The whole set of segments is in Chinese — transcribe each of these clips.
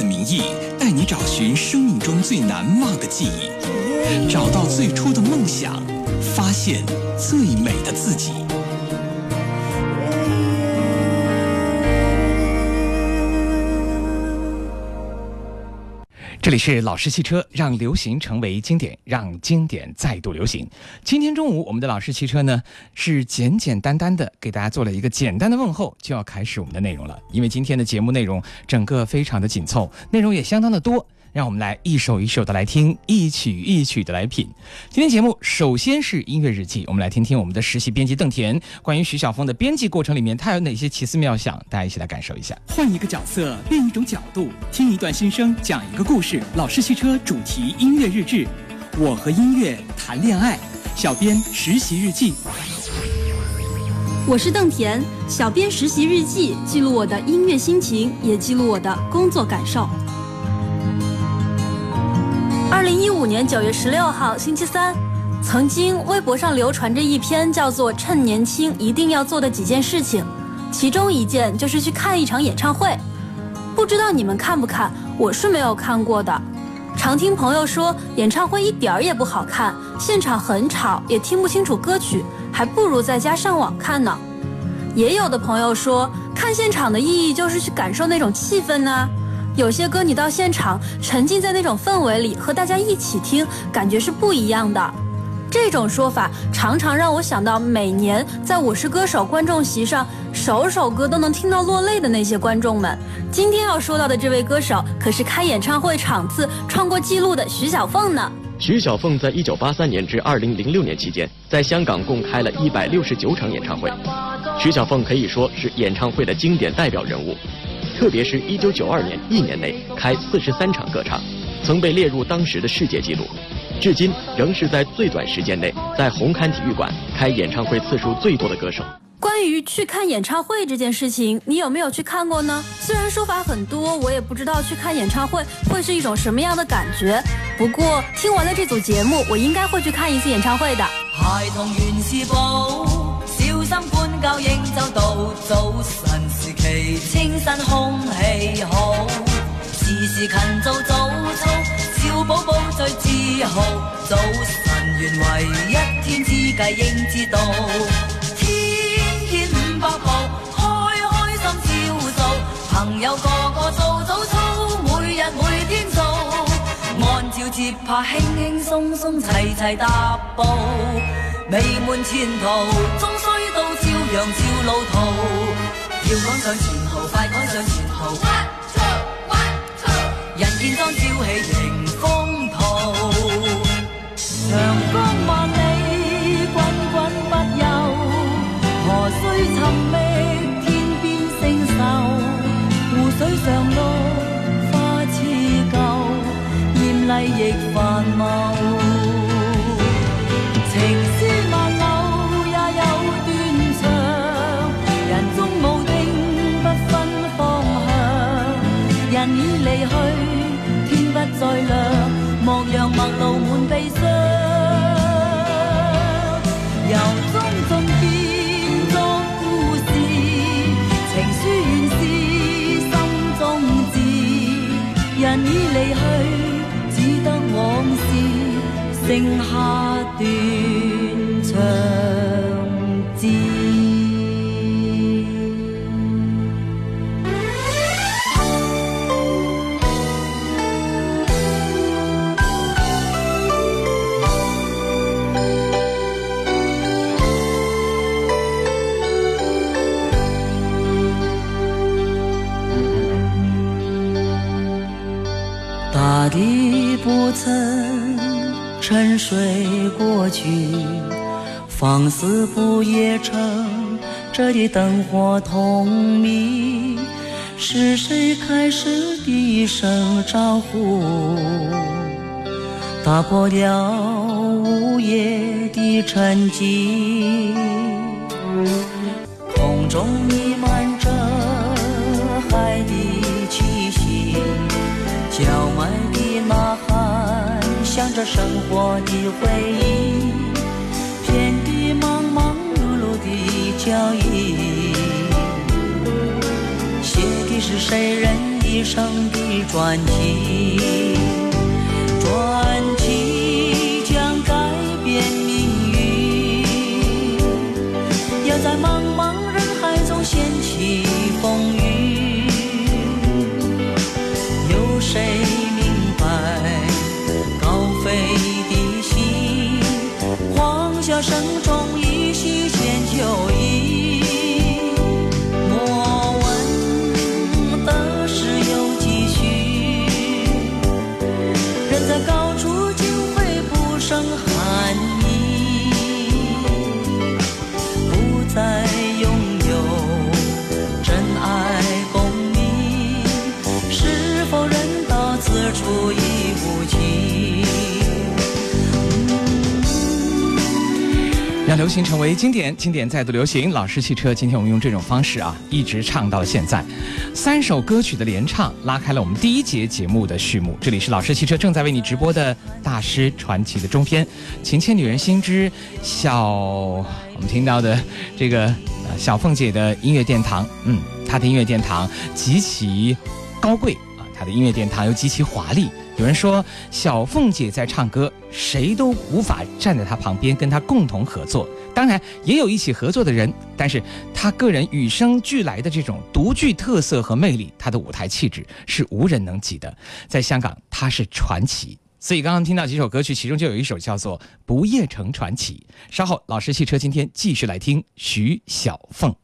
的名义，带你找寻生命中最难忘的记忆，找到最初的梦想，发现最美的自己。这里是老式汽车，让流行成为经典，让经典再度流行。今天中午，我们的老式汽车呢是简简单单的给大家做了一个简单的问候，就要开始我们的内容了。因为今天的节目内容整个非常的紧凑，内容也相当的多。让我们来一首一首的来听，一曲一曲的来品。今天节目首先是音乐日记，我们来听听我们的实习编辑邓田关于徐小峰的编辑过程里面，他有哪些奇思妙想，大家一起来感受一下。换一个角色，另一种角度，听一段心声，讲一个故事。老式汽车主题音乐日志，我和音乐谈恋爱。小编实习日记，我是邓田，小编实习日记，记录我的音乐心情，也记录我的工作感受。二零一五年九月十六号星期三，曾经微博上流传着一篇叫做《趁年轻一定要做的几件事情》，其中一件就是去看一场演唱会。不知道你们看不看？我是没有看过的。常听朋友说演唱会一点儿也不好看，现场很吵，也听不清楚歌曲，还不如在家上网看呢。也有的朋友说看现场的意义就是去感受那种气氛呢。有些歌你到现场沉浸在那种氛围里，和大家一起听，感觉是不一样的。这种说法常常让我想到每年在我是歌手观众席上，首首歌都能听到落泪的那些观众们。今天要说到的这位歌手，可是开演唱会场次创过纪录的徐小凤呢。徐小凤在一九八三年至二零零六年期间，在香港共开了一百六十九场演唱会。徐小凤可以说是演唱会的经典代表人物。特别是一九九二年一年内开四十三场歌唱，曾被列入当时的世界纪录，至今仍是在最短时间内在红磡体育馆开演唱会次数最多的歌手。关于去看演唱会这件事情，你有没有去看过呢？虽然说法很多，我也不知道去看演唱会会是一种什么样的感觉。不过听完了这组节目，我应该会去看一次演唱会的。孩童原是宝，小心管教应就到早晨。时期清新空气好，时时勤做早操，小宝宝最自豪。早晨原为一天之计，应知道。天天五百步，开开心笑数。朋友个个做早操，每日每天做。按照节拍，轻轻松松，齐齐踏步。美满前途，终须到，照样照路途。要赶上前途，快赶上前途。人见当朝气迎风途，长江万里，滚滚不休。何须寻觅天边星宿？湖水上落花似旧，艳丽亦繁茂。天不再亮，莫让陌路满悲伤。由衷中变作故事，情书原是心中字。人已离去，只得往事剩下断不曾沉睡过去，放肆不夜城，这里灯火通明。是谁开始第一声招呼，打破了午夜的沉寂？空中弥漫着海的气息，叫卖，生活的回忆，遍地忙忙碌碌的脚印。是谁人一生的传奇？为经典，经典再度流行。老式汽车，今天我们用这种方式啊，一直唱到现在。三首歌曲的连唱，拉开了我们第一节节目的序幕。这里是老式汽车正在为你直播的大师传奇的中篇，《情牵女人心之小》。我们听到的这个小凤姐的音乐殿堂，嗯，她的音乐殿堂极其高贵啊，她的音乐殿堂又极其华丽。有人说小凤姐在唱歌，谁都无法站在她旁边跟她共同合作。当然也有一起合作的人，但是他个人与生俱来的这种独具特色和魅力，他的舞台气质是无人能及的。在香港，他是传奇。所以刚刚听到几首歌曲，其中就有一首叫做《不夜城传奇》。稍后老师汽车今天继续来听徐小凤。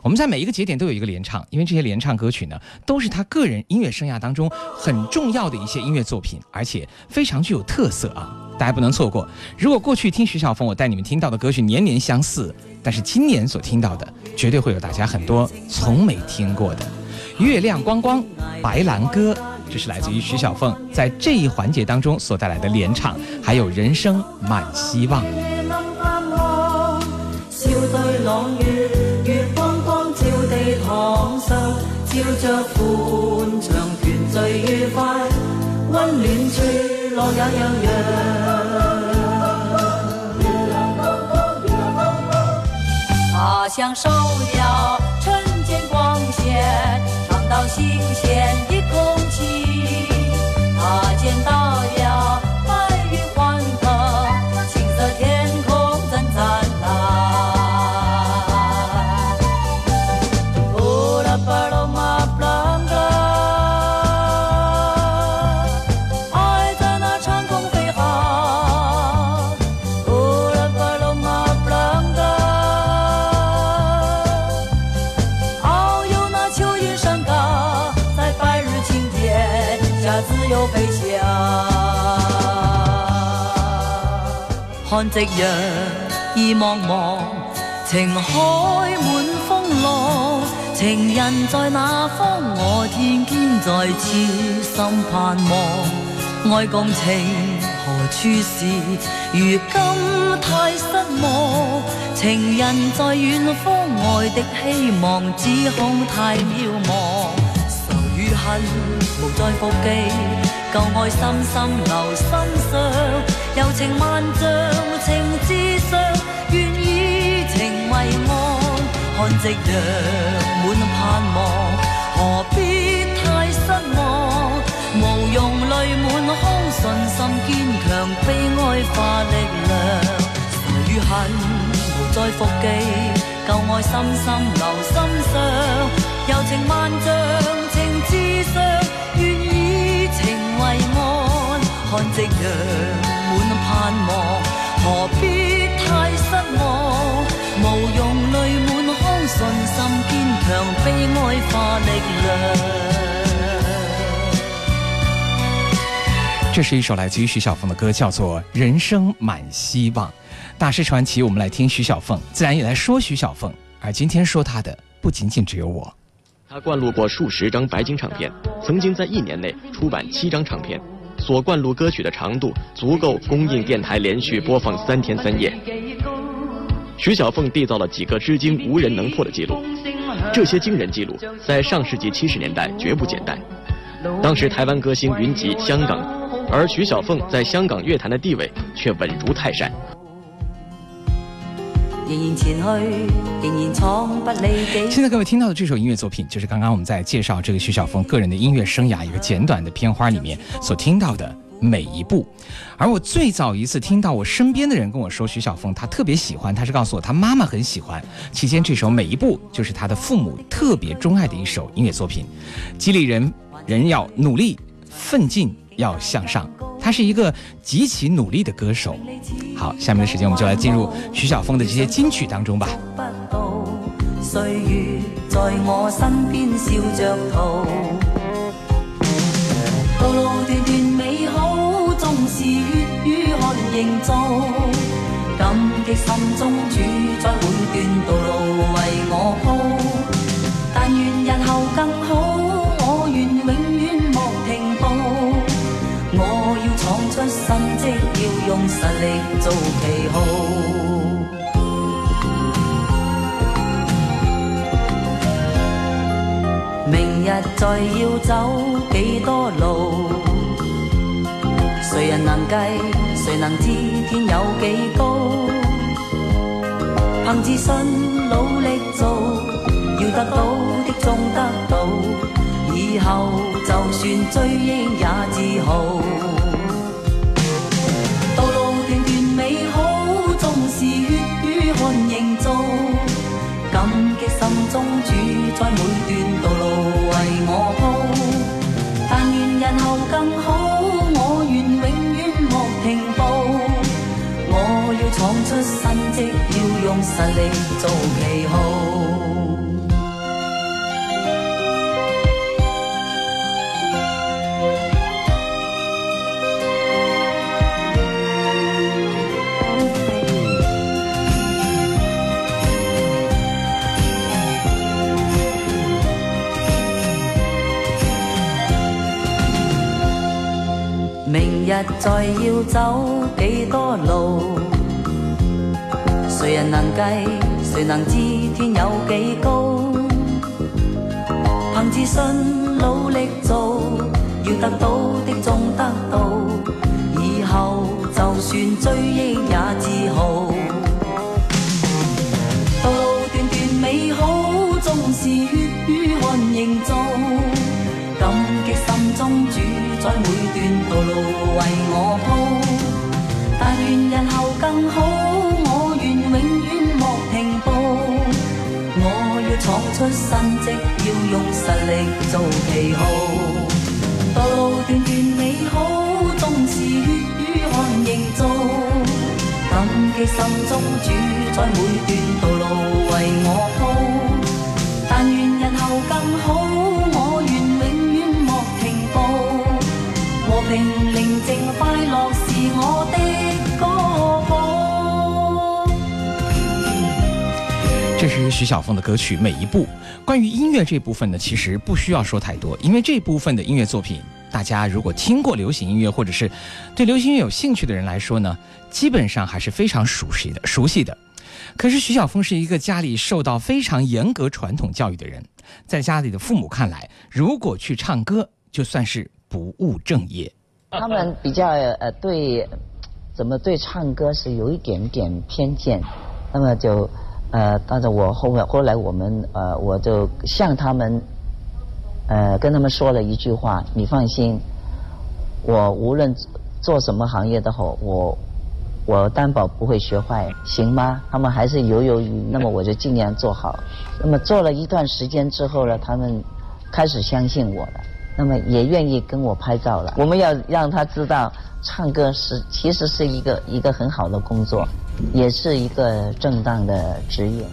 我们在每一个节点都有一个联唱，因为这些联唱歌曲呢，都是他个人音乐生涯当中很重要的一些音乐作品，而且非常具有特色啊，大家不能错过。如果过去听徐小凤，我带你们听到的歌曲年年相似，但是今年所听到的，绝对会有大家很多从没听过的《月亮光光》《白兰歌》，这是来自于徐小凤在这一环节当中所带来的联唱，还有《人生满希望》。躺上，照着欢唱团聚愉快，温暖脆落也样他享受了晨间光线，尝到新鲜的空气，他见到了。看夕阳意茫茫，情海满风浪。情人在哪方？我天天在痴心盼望。爱共情何处是？如今太失望。情人在远方，爱的希望只恐太渺茫。愁与恨无再复记，旧爱深深留心上。柔情万丈，情至上，愿以情为岸。看夕阳满盼望，何必太失望？无用泪满腔，信心坚强，悲哀化力量。愁与恨无再复记，旧爱深深留心上。柔情万丈，情至上，看夕阳。盼望，何必太失望？无用泪满腔，信心坚强，悲哀化力量。这是一首来自于徐小凤的歌，叫做《人生满希望》。大师传奇，我们来听徐小凤，自然也来说徐小凤。而今天说她的，不仅仅只有我。他灌录过数十张白金唱片，曾经在一年内出版七张唱片，所灌录歌曲的长度足够供应电台连续播放三天三夜。徐小凤缔造了几个至今无人能破的记录，这些惊人记录在上世纪七十年代绝不简单。当时台湾歌星云集香港，而徐小凤在香港乐坛的地位却稳如泰山。现在各位听到的这首音乐作品，就是刚刚我们在介绍这个徐小凤个人的音乐生涯一个简短的片花里面所听到的。每一步，而我最早一次听到我身边的人跟我说徐小凤，他特别喜欢，他是告诉我他妈妈很喜欢。期间这首每一步就是他的父母特别钟爱的一首音乐作品，激励人人要努力奋进，要向上。他是一个极其努力的歌手。好，下面的时间我们就来进入徐小凤的这些金曲当中吧。岁月在我身边笑着逃，道路段段美好。是粤语看营造，感激心中主宰每段道路为我铺。再要走几多路？谁人能计？谁能知天有几高？凭自信努力做，要得到的终得到。以后就算追忆也自豪。道路段段美好，纵是血与汗营造。感激心中主宰每段更好我愿永远莫停步。我要闯出新绩要用实力做旗号。日再要走几多路？谁人能计？谁能知天有几高？凭自信努力做，要得到的终得到。以后就算追忆也自豪。道路段段美好，纵是血与汗营造。在每段道路为我铺。但愿日后更好。我愿永远莫停步。我要闯出新迹，要用实力做旗号。道路段段美好，纵是血与汗营造。感激心中主宰每段道路为我铺。但愿日后更好，我平宁静快乐是我的歌。这是徐小凤的歌曲《每一步》。关于音乐这部分呢，其实不需要说太多，因为这部分的音乐作品，大家如果听过流行音乐或者是对流行音乐有兴趣的人来说呢，基本上还是非常熟悉的。熟悉的。可是徐小凤是一个家里受到非常严格传统教育的人，在家里的父母看来，如果去唱歌，就算是不务正业。他们比较呃对，怎么对唱歌是有一点点偏见，那么就。呃，但是我后面后来我们呃，我就向他们呃跟他们说了一句话：你放心，我无论做什么行业都好，我我担保不会学坏，行吗？他们还是犹犹豫豫，那么我就尽量做好。那么做了一段时间之后呢，他们开始相信我了，那么也愿意跟我拍照了。我们要让他知道，唱歌是其实是一个一个很好的工作。也是一个正当的职业，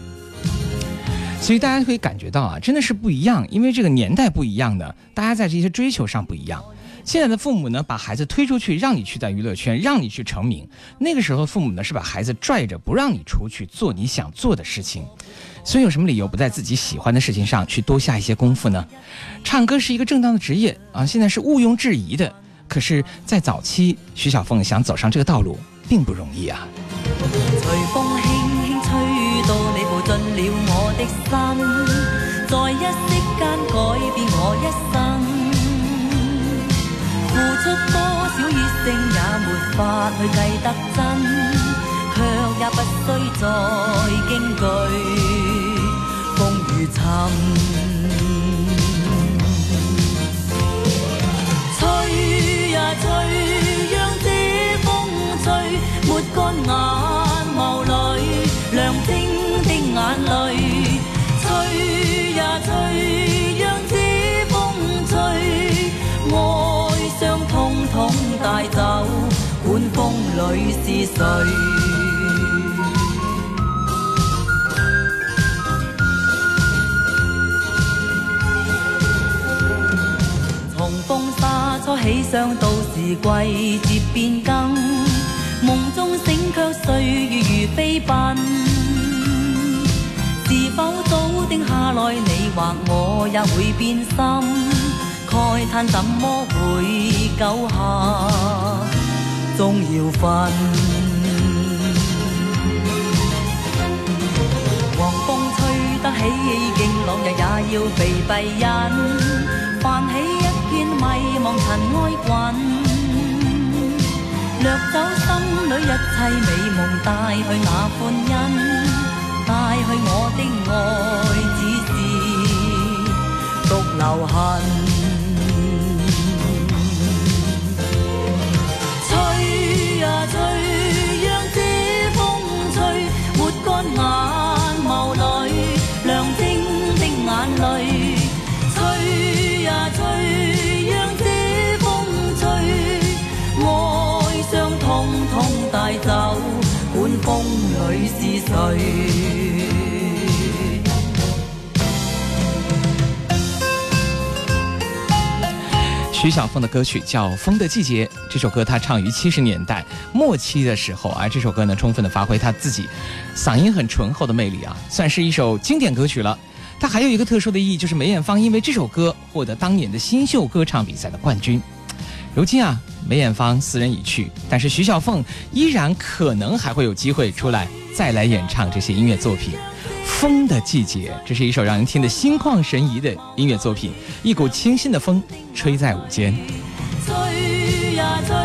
所以大家可以感觉到啊，真的是不一样，因为这个年代不一样的，大家在这些追求上不一样。现在的父母呢，把孩子推出去，让你去在娱乐圈，让你去成名。那个时候，父母呢是把孩子拽着，不让你出去做你想做的事情。所以，有什么理由不在自己喜欢的事情上去多下一些功夫呢？唱歌是一个正当的职业啊，现在是毋庸置疑的。可是，在早期，徐小凤想走上这个道路，并不容易啊。随风轻轻吹到你步进了我的心，在一息间改变我一生。付出多少热诚也没法去计得真，却也不需再惊惧沉。吹呀吹，让这风吹，抹干眼眸里亮晶的眼泪。吹呀吹，让这风吹，哀伤通通带走，管风里是谁。初起，想到时季节变更，梦中醒却岁月如飞奔。是否早定下来，你或我也会变心？慨叹怎么会久下，终要分。狂风吹得起劲朗，日也要被蔽隐，泛起尘埃滚，掠走心里一切美梦，带去那欢欣，带去我的爱，只是独留痕。吹呀吹，让这风吹，抹干眼眸里亮晶的眼泪。帶走，管風裏是谁。徐小凤的歌曲叫《风的季节》，这首歌她唱于七十年代末期的时候，而这首歌呢，充分的发挥她自己嗓音很醇厚的魅力啊，算是一首经典歌曲了。它还有一个特殊的意义，就是梅艳芳因为这首歌获得当年的新秀歌唱比赛的冠军。如今啊，梅艳芳斯人已去，但是徐小凤依然可能还会有机会出来再来演唱这些音乐作品。《风的季节》，这是一首让人听得心旷神怡的音乐作品，一股清新的风吹在午间。吹呀吹，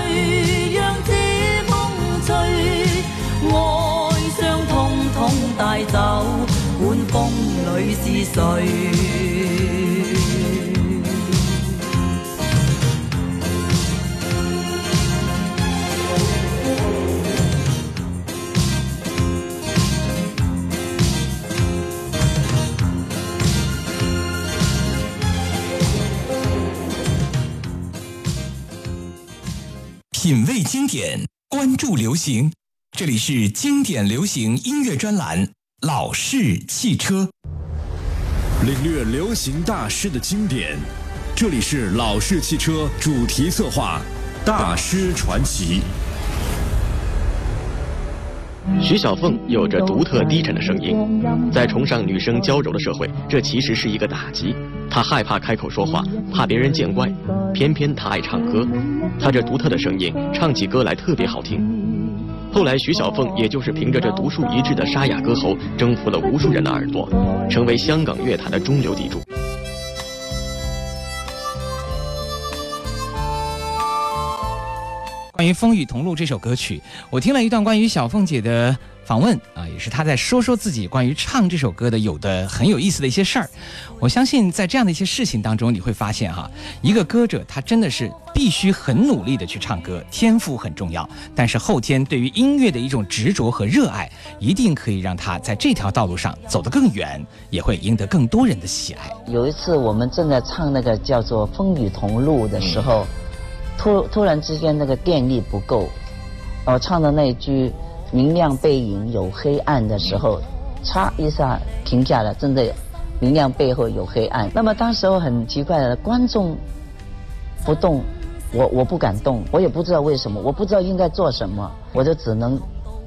讓這風吹，哀傷通通帶走，管風里是誰。经典，关注流行，这里是经典流行音乐专栏《老式汽车》，领略流行大师的经典，这里是老式汽车主题策划《大师传奇》。徐小凤有着独特低沉的声音，在崇尚女生娇柔的社会，这其实是一个打击。他害怕开口说话，怕别人见怪，偏偏他爱唱歌。他这独特的声音，唱起歌来特别好听。后来，徐小凤也就是凭着这独树一帜的沙哑歌喉，征服了无数人的耳朵，成为香港乐坛的中流砥柱。关于《风雨同路》这首歌曲，我听了一段关于小凤姐的访问啊，也是他在说说自己关于唱这首歌的有的很有意思的一些事儿。我相信在这样的一些事情当中，你会发现哈，一个歌者他真的是必须很努力的去唱歌，天赋很重要，但是后天对于音乐的一种执着和热爱，一定可以让他在这条道路上走得更远，也会赢得更多人的喜爱。有一次我们正在唱那个叫做《风雨同路》的时候。突突然之间，那个电力不够，我唱的那一句“明亮背影有黑暗”的时候，嚓一下停下了，真的，明亮背后有黑暗。那么当时候很奇怪的，观众不动，我我不敢动，我也不知道为什么，我不知道应该做什么，我就只能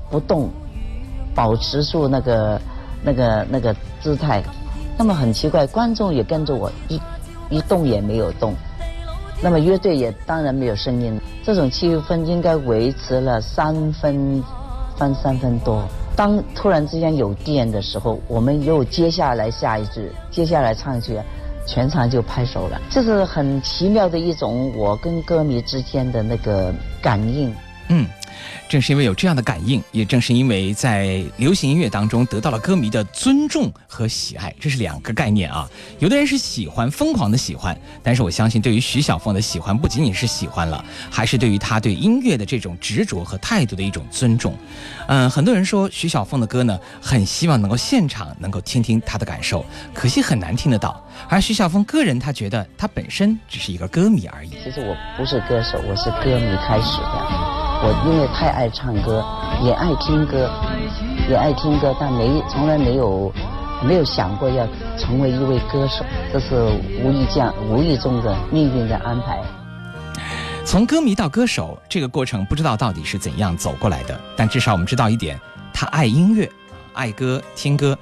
不动，保持住那个那个那个姿态。那么很奇怪，观众也跟着我一一动也没有动，那么乐队也当然没有声音。这种气氛应该维持了三分分三分多。当突然之间有电的时候，我们又接下来下一句，接下来唱一句。全场就拍手了，这是很奇妙的一种我跟歌迷之间的那个感应。嗯。正是因为有这样的感应，也正是因为在流行音乐当中得到了歌迷的尊重和喜爱，这是两个概念啊。有的人是喜欢，疯狂的喜欢，但是我相信，对于徐小凤的喜欢，不仅仅是喜欢了，还是对于她对音乐的这种执着和态度的一种尊重。嗯，很多人说徐小凤的歌呢，很希望能够现场能够听听她的感受，可惜很难听得到。而徐小凤个人，她觉得她本身只是一个歌迷而已。其实我不是歌手，我是歌迷开始的。我因为太爱唱歌，也爱听歌，也爱听歌，但没从来没有没有想过要成为一位歌手，这是无意间无意中的命运的安排。从歌迷到歌手这个过程，不知道到底是怎样走过来的，但至少我们知道一点，他爱音乐，爱歌，听歌。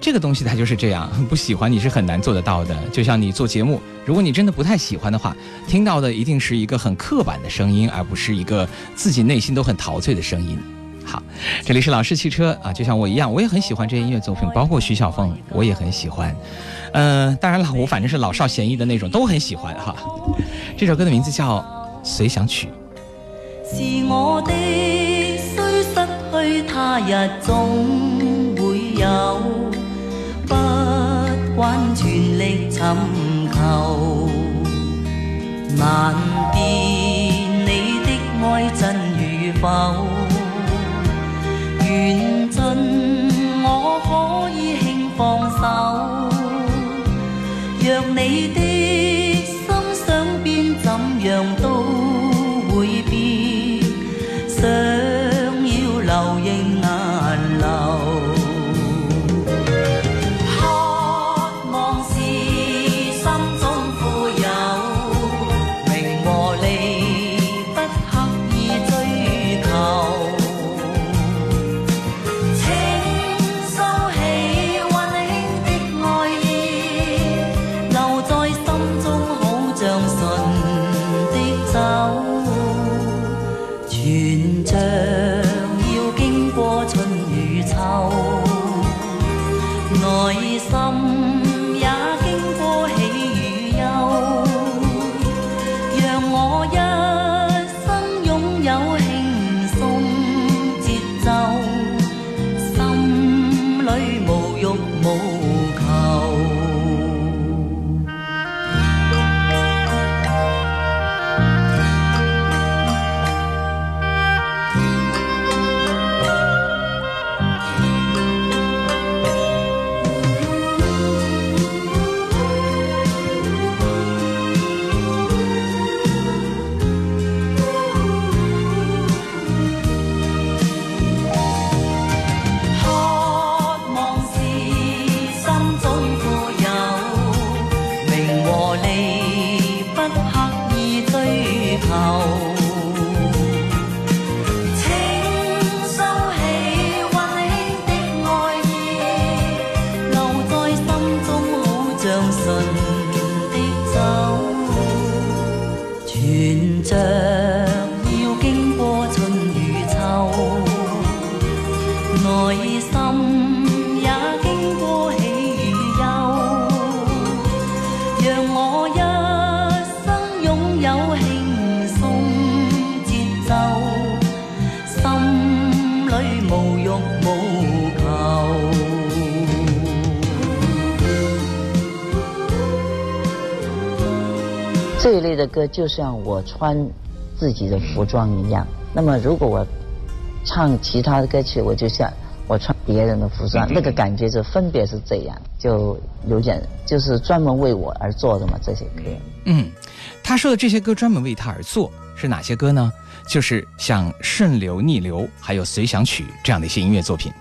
这个东西它就是这样，不喜欢你是很难做得到的。就像你做节目，如果你真的不太喜欢的话，听到的一定是一个很刻板的声音，而不是一个自己内心都很陶醉的声音。好，这里是老式汽车啊，就像我一样，我也很喜欢这些音乐作品，包括徐小凤，我也很喜欢。嗯，当然了，我反正是老少咸宜的那种，都很喜欢哈。这首歌的名字叫《随想曲》。是我的虽失去他日总寻求，难辨你的爱真与否。这一类的歌就像我穿自己的服装一样。那么如果我唱其他的歌曲，我就像我穿别人的服装，那个感觉就分别是这样，就有点就是专门为我而做的嘛。这些歌，嗯，他说的这些歌专门为他而做是哪些歌呢？就是像《顺流逆流》还有《随想曲》这样的一些音乐作品。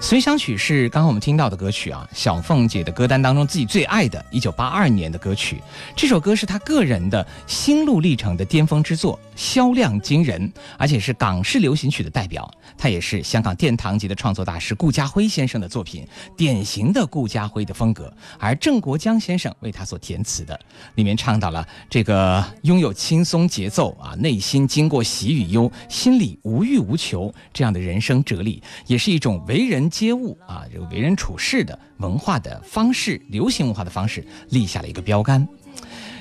随想曲是刚刚我们听到的歌曲啊，小凤姐的歌单当中自己最爱的，一九八二年的歌曲。这首歌是她个人的心路历程的巅峰之作，销量惊人，而且是港式流行曲的代表。它也是香港殿堂级的创作大师顾嘉辉先生的作品，典型的顾嘉辉的风格。而郑国江先生为他所填词的，里面倡导了这个拥有轻松节奏啊，内心经过喜与忧，心里无欲无求这样的人生哲理，也是一种为人接物啊，这个为人处事的文化的方式，流行文化的方式立下了一个标杆。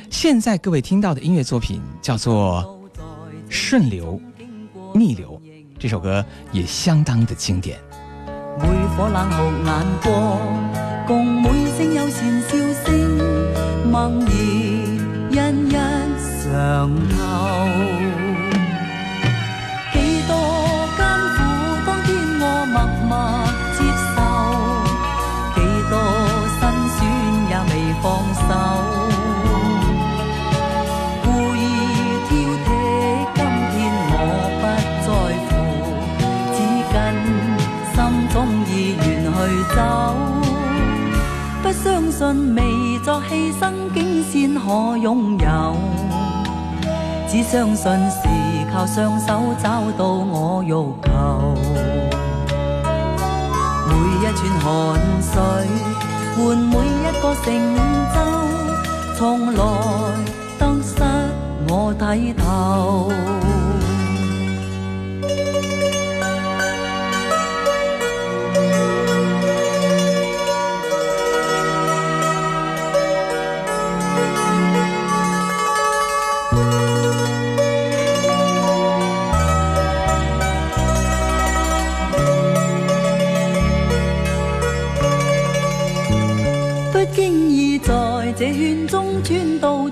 现在各位听到的音乐作品叫做《顺流逆流》。这首歌也相当的经典。每颗冷酷眼光，共每声友善笑声，梦儿一一上透。相信是靠双手找到我欲求。每一串汗水换每一个成就，从来得失我睇透。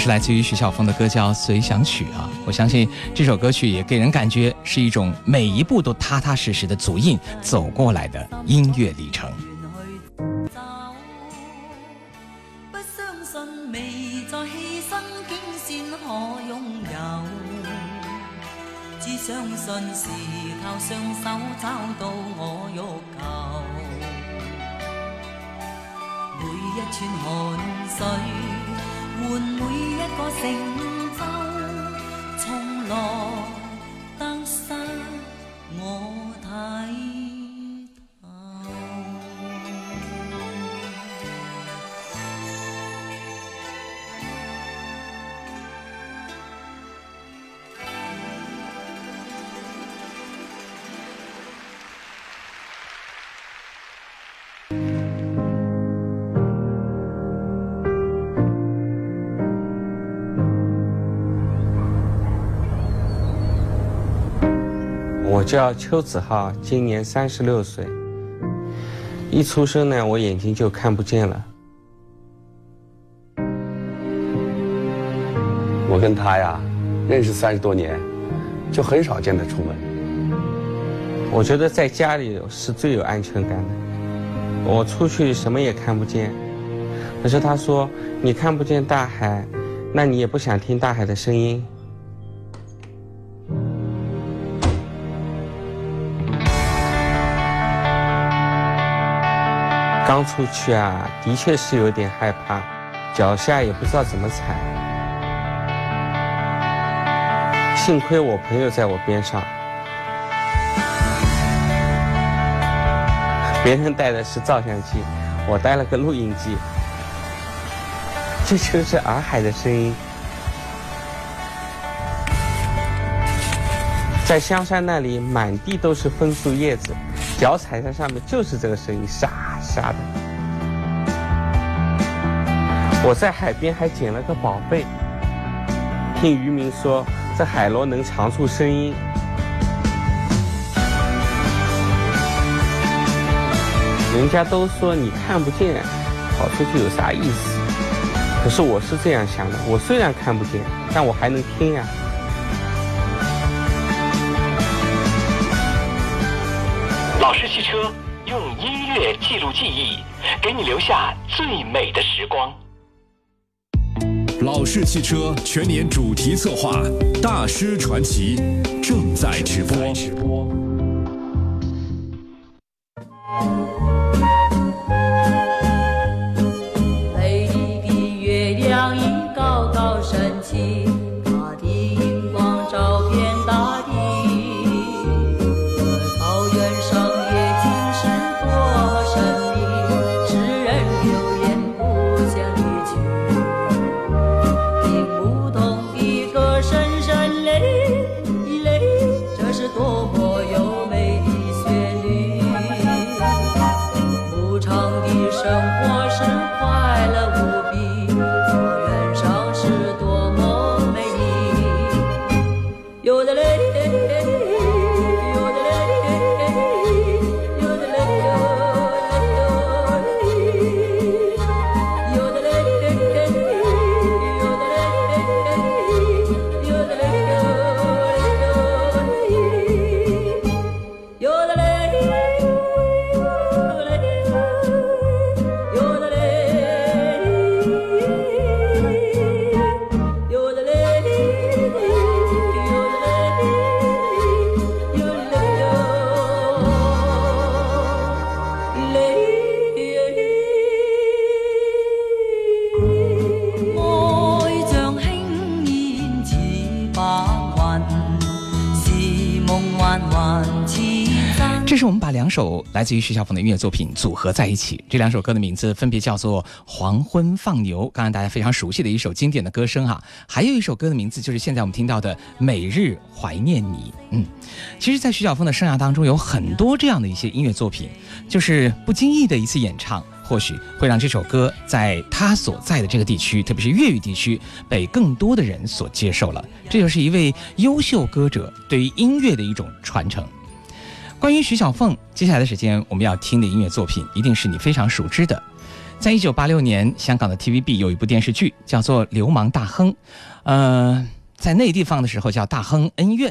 是来自于徐小凤的歌，叫《随想曲》啊。我相信这首歌曲也给人感觉是一种每一步都踏踏实实的足印走过来的音乐里程。不相信未再牺牲，竟先可拥有。只相信是靠双手找到我欲求。每一串汗水。个成就，从来我叫邱子浩，今年三十六岁。一出生呢，我眼睛就看不见了。我跟他呀，认识三十多年，就很少见他出门。我觉得在家里是最有安全感的。我出去什么也看不见，可是他说你看不见大海，那你也不想听大海的声音。刚出去啊，的确是有点害怕，脚下也不知道怎么踩。幸亏我朋友在我边上，别人带的是照相机，我带了个录音机。这就是洱海的声音，在香山那里满地都是枫树叶子，脚踩在上面就是这个声音，沙。啥的？我在海边还捡了个宝贝，听渔民说这海螺能藏住声音。人家都说你看不见，跑出去有啥意思？可是我是这样想的，我虽然看不见，但我还能听呀。老式汽车用音月记录记忆，给你留下最美的时光。老式汽车全年主题策划《大师传奇》正在直播。有的人来自于徐小凤的音乐作品组合在一起，这两首歌的名字分别叫做《黄昏放牛》，刚刚大家非常熟悉的一首经典的歌声哈，还有一首歌的名字就是现在我们听到的《每日怀念你》。嗯，其实，在徐小凤的生涯当中，有很多这样的一些音乐作品，就是不经意的一次演唱，或许会让这首歌在他所在的这个地区，特别是粤语地区，被更多的人所接受了。这就是一位优秀歌者对于音乐的一种传承。关于徐小凤，接下来的时间我们要听的音乐作品，一定是你非常熟知的。在一九八六年，香港的 TVB 有一部电视剧叫做《流氓大亨》，呃，在内地放的时候叫《大亨恩怨》。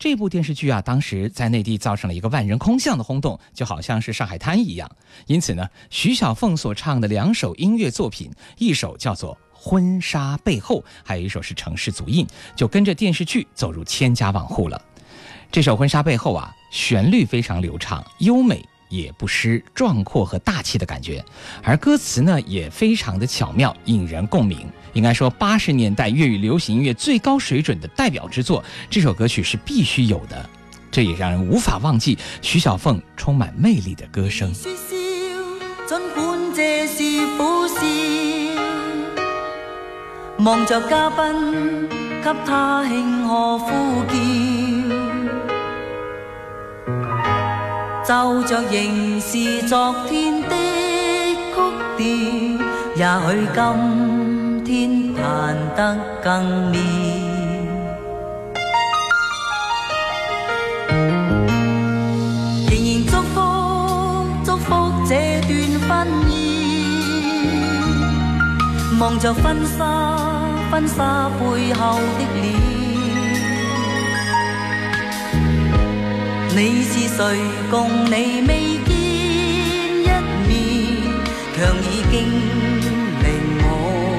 这部电视剧啊，当时在内地造成了一个万人空巷的轰动，就好像是上海滩一样。因此呢，徐小凤所唱的两首音乐作品，一首叫做《婚纱背后》，还有一首是《城市足印》，就跟着电视剧走入千家万户了。这首《婚纱背后》啊，旋律非常流畅、优美，也不失壮阔和大气的感觉，而歌词呢也非常的巧妙，引人共鸣。应该说，八十年代粤语流行音乐最高水准的代表之作，这首歌曲是必须有的。这也让人无法忘记徐小凤充满魅力的歌声。尽管这是苦笑，望着嘉宾给他庆贺呼叫。奏着仍是昨天的曲调，也许今天弹得更妙。仍然祝福祝福这段婚姻，望着婚纱婚纱背后的脸。你是谁？共你未见一面，强已经令我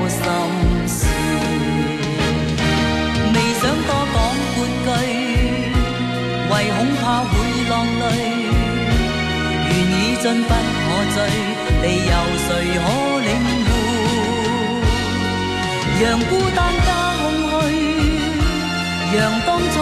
心事。未想多讲半句，唯恐怕会落泪。缘已尽不可追，理由谁可领会？让孤单加空虚，让当初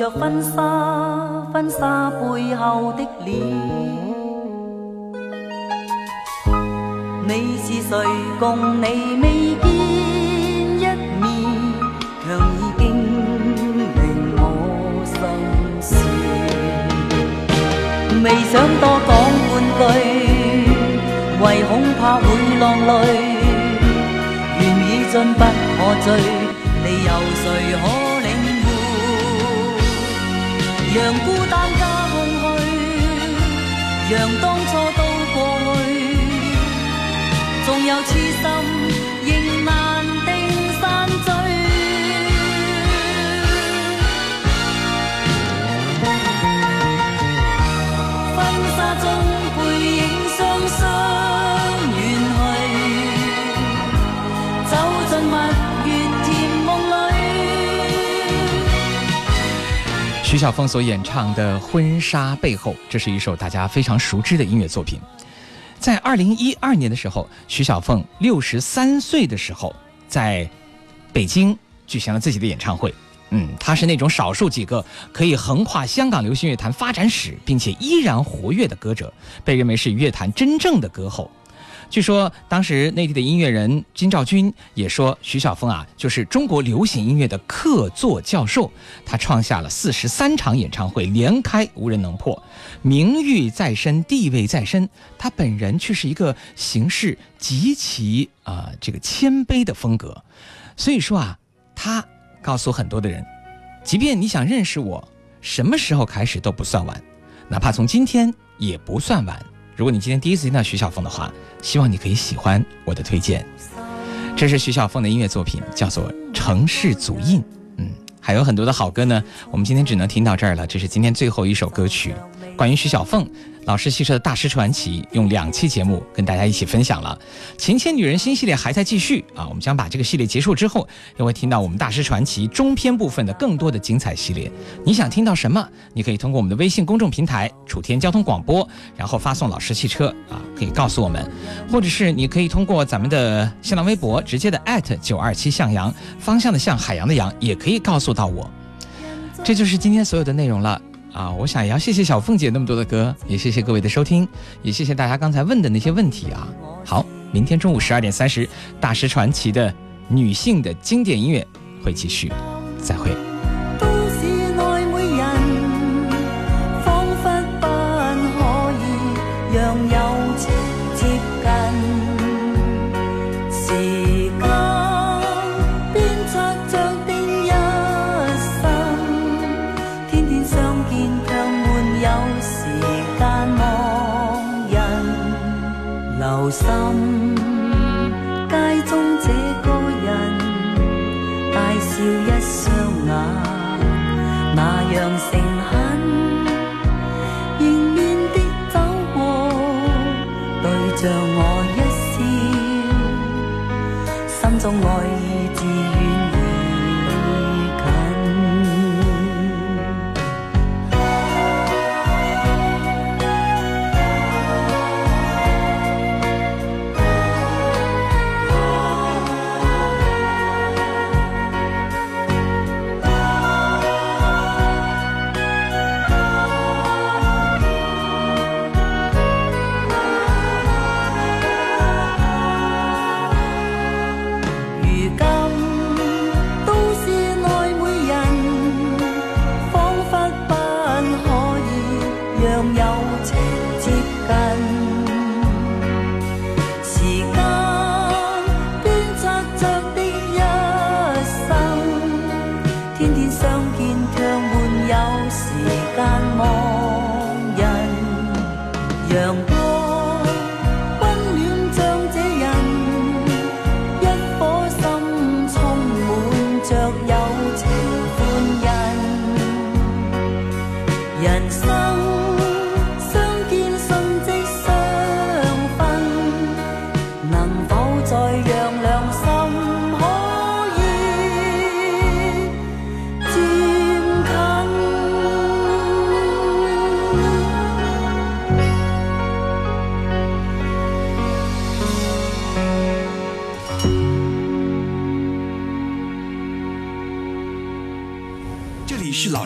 着婚纱婚纱背后的脸，你是谁？共你未见一面，强已经令我心事，未想多讲半句，唯恐怕会浪泪。进不可追，你由谁可？让孤单加空虚，让当初都过去，纵有痴心，仍难。徐小凤所演唱的《婚纱背后》，这是一首大家非常熟知的音乐作品。在二零一二年的时候，徐小凤六十三岁的时候，在北京举行了自己的演唱会。嗯，她是那种少数几个可以横跨香港流行乐坛发展史，并且依然活跃的歌者，被认为是乐坛真正的歌后。据说当时内地的音乐人金兆军也说，徐小凤啊就是中国流行音乐的客座教授。他创下了四十三场演唱会连开，无人能破，名誉在身，地位在身。他本人却是一个行事极其啊这个谦卑的风格。所以说啊，他告诉很多的人，即便你想认识我，什么时候开始都不算晚，哪怕从今天也不算晚。如果你今天第一次听到徐小凤的话。希望你可以喜欢我的推荐，这是徐小凤的音乐作品，叫做《城市足印》。嗯，还有很多的好歌呢，我们今天只能听到这儿了。这是今天最后一首歌曲，关于徐小凤。老式汽车的大师传奇用两期节目跟大家一起分享了《情牵女人心》系列还在继续啊！我们将把这个系列结束之后，又会听到我们大师传奇中篇部分的更多的精彩系列。你想听到什么？你可以通过我们的微信公众平台“楚天交通广播”，然后发送“老式汽车”啊，可以告诉我们；或者是你可以通过咱们的新浪微博直接的艾特九二七向阳方向的向海洋的洋，也可以告诉到我。这就是今天所有的内容了。啊，我想也要谢谢小凤姐那么多的歌，也谢谢各位的收听，也谢谢大家刚才问的那些问题啊。好，明天中午十二点三十，大师传奇的女性的经典音乐会继续，再会。眼，那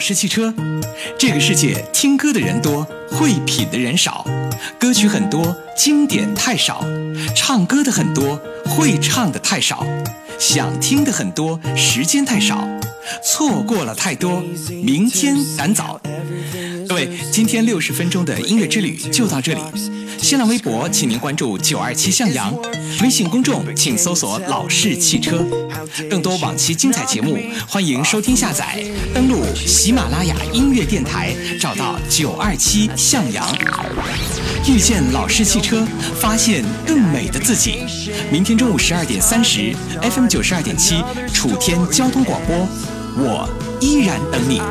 是汽车。这个世界听歌的人多，会品的人少，歌曲很多，经典太少；唱歌的很多，会唱的太少；想听的很多，时间太少，错过了太多，明天赶早。各位，今天六十分钟的音乐之旅就到这里。新浪微博，请您关注九二七向阳；微信公众，请搜索“老式汽车”。更多往期精彩节目，欢迎收听下载。登录喜马拉雅音乐电台，找到九二七向阳。遇见老式汽车，发现更美的自己。明天中午十二点三十，FM 九十二点七，楚天交通广播，我依然等你。